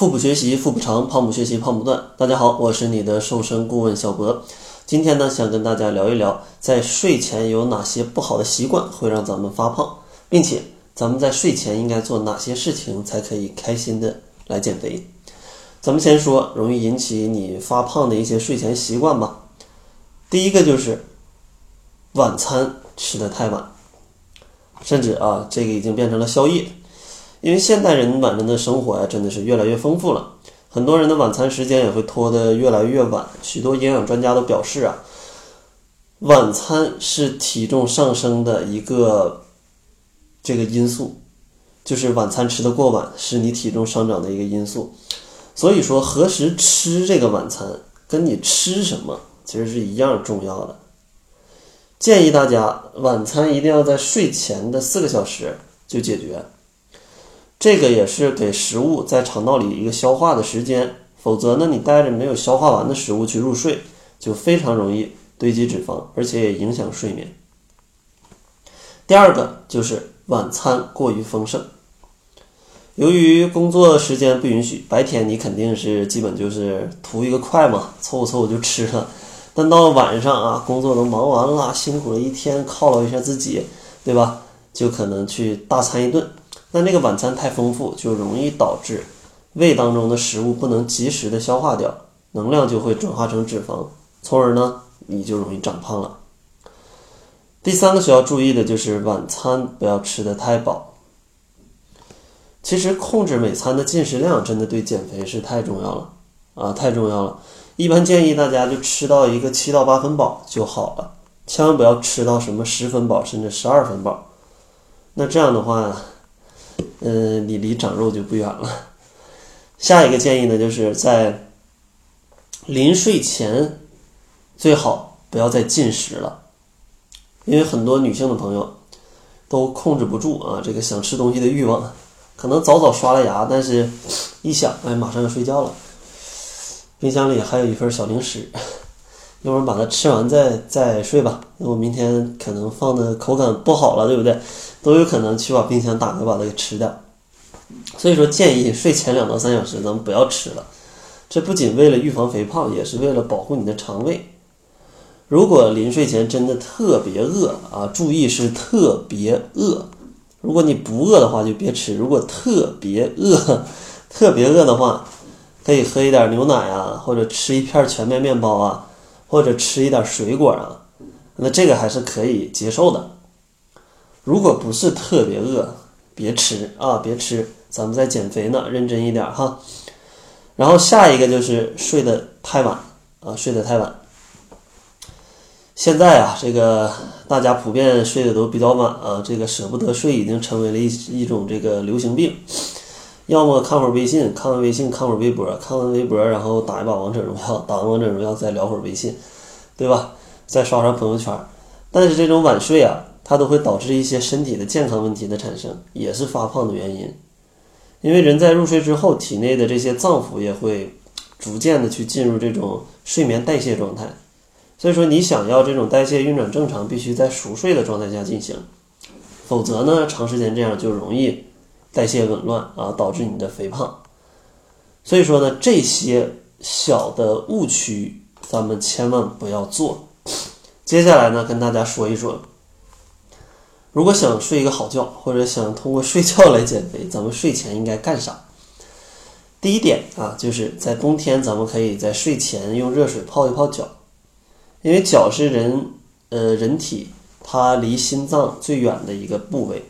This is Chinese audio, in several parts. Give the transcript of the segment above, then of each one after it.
腹部学习腹部长，胖不学习胖不断。大家好，我是你的瘦身顾问小博。今天呢，想跟大家聊一聊，在睡前有哪些不好的习惯会让咱们发胖，并且咱们在睡前应该做哪些事情才可以开心的来减肥。咱们先说容易引起你发胖的一些睡前习惯吧。第一个就是晚餐吃的太晚，甚至啊，这个已经变成了宵夜。因为现代人晚上的生活呀，真的是越来越丰富了，很多人的晚餐时间也会拖得越来越晚。许多营养专家都表示啊，晚餐是体重上升的一个这个因素，就是晚餐吃的过晚是你体重上涨的一个因素。所以说，何时吃这个晚餐，跟你吃什么其实是一样重要的。建议大家晚餐一定要在睡前的四个小时就解决。这个也是给食物在肠道里一个消化的时间，否则呢，你带着没有消化完的食物去入睡，就非常容易堆积脂肪，而且也影响睡眠。第二个就是晚餐过于丰盛，由于工作时间不允许，白天你肯定是基本就是图一个快嘛，凑合凑合就吃了。但到了晚上啊，工作都忙完了，辛苦了一天，犒劳一下自己，对吧？就可能去大餐一顿。那那个晚餐太丰富，就容易导致胃当中的食物不能及时的消化掉，能量就会转化成脂肪，从而呢你就容易长胖了。第三个需要注意的就是晚餐不要吃的太饱。其实控制每餐的进食量真的对减肥是太重要了啊，太重要了。一般建议大家就吃到一个七到八分饱就好了，千万不要吃到什么十分饱甚至十二分饱。那这样的话。嗯，你离长肉就不远了。下一个建议呢，就是在临睡前最好不要再进食了，因为很多女性的朋友都控制不住啊这个想吃东西的欲望，可能早早刷了牙，但是一想，哎，马上要睡觉了，冰箱里还有一份小零食，一会儿把它吃完再再睡吧，因为我明天可能放的口感不好了，对不对？都有可能去把冰箱打开，把它给吃掉。所以说，建议睡前两到三小时咱们不要吃了。这不仅为了预防肥胖，也是为了保护你的肠胃。如果临睡前真的特别饿啊，注意是特别饿。如果你不饿的话，就别吃；如果特别饿，特别饿的话，可以喝一点牛奶啊，或者吃一片全麦面包啊，或者吃一点水果啊。那这个还是可以接受的。如果不是特别饿，别吃啊，别吃，咱们在减肥呢，认真一点哈。然后下一个就是睡得太晚啊，睡得太晚。现在啊，这个大家普遍睡得都比较晚啊，这个舍不得睡已经成为了一一种这个流行病。要么看会儿微信，看完微信看会儿微博，看完微博然后打一把王者荣耀，打完王者荣耀再聊会儿微信，对吧？再刷刷朋友圈。但是这种晚睡啊。它都会导致一些身体的健康问题的产生，也是发胖的原因。因为人在入睡之后，体内的这些脏腑也会逐渐的去进入这种睡眠代谢状态。所以说，你想要这种代谢运转正常，必须在熟睡的状态下进行，否则呢，长时间这样就容易代谢紊乱啊，导致你的肥胖。所以说呢，这些小的误区咱们千万不要做。接下来呢，跟大家说一说。如果想睡一个好觉，或者想通过睡觉来减肥，咱们睡前应该干啥？第一点啊，就是在冬天，咱们可以在睡前用热水泡一泡脚，因为脚是人呃人体它离心脏最远的一个部位，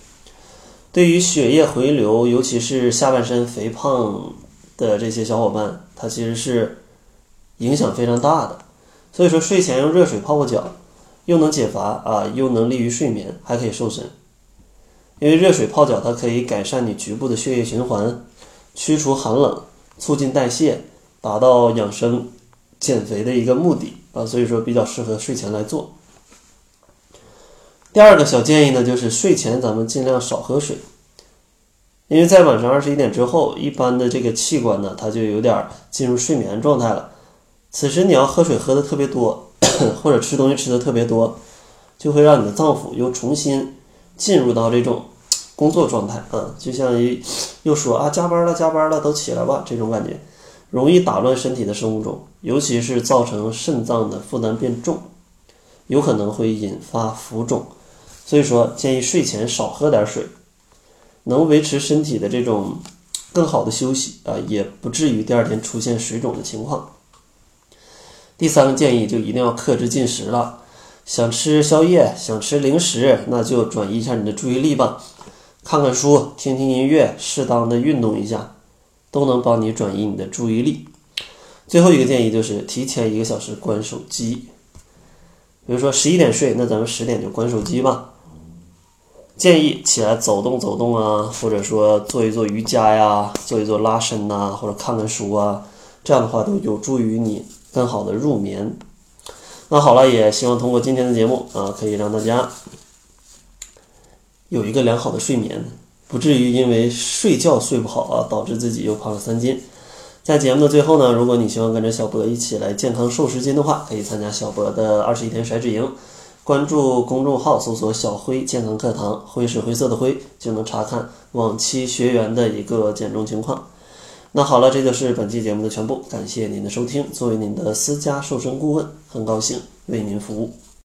对于血液回流，尤其是下半身肥胖的这些小伙伴，它其实是影响非常大的。所以说，睡前用热水泡泡脚。又能解乏啊，又能利于睡眠，还可以瘦身。因为热水泡脚，它可以改善你局部的血液循环，驱除寒冷，促进代谢，达到养生、减肥的一个目的啊。所以说，比较适合睡前来做。第二个小建议呢，就是睡前咱们尽量少喝水，因为在晚上二十一点之后，一般的这个器官呢，它就有点进入睡眠状态了。此时你要喝水喝的特别多。或者吃东西吃的特别多，就会让你的脏腑又重新进入到这种工作状态啊，就像一又说啊加班了加班了都起来吧这种感觉，容易打乱身体的生物钟，尤其是造成肾脏的负担变重，有可能会引发浮肿，所以说建议睡前少喝点水，能维持身体的这种更好的休息啊，也不至于第二天出现水肿的情况。第三个建议就一定要克制进食了，想吃宵夜想吃零食，那就转移一下你的注意力吧。看看书，听听音乐，适当的运动一下，都能帮你转移你的注意力。最后一个建议就是提前一个小时关手机，比如说十一点睡，那咱们十点就关手机吧。建议起来走动走动啊，或者说做一做瑜伽呀，做一做拉伸呐，或者看看书啊，这样的话都有助于你更好的入眠。那好了，也希望通过今天的节目啊，可以让大家。有一个良好的睡眠，不至于因为睡觉睡不好啊，导致自己又胖了三斤。在节目的最后呢，如果你希望跟着小博一起来健康瘦十斤的话，可以参加小博的二十一天甩脂营，关注公众号搜索“小辉健康课堂”，灰是灰色的灰，就能查看往期学员的一个减重情况。那好了，这就是本期节目的全部，感谢您的收听。作为您的私家瘦身顾问，很高兴为您服务。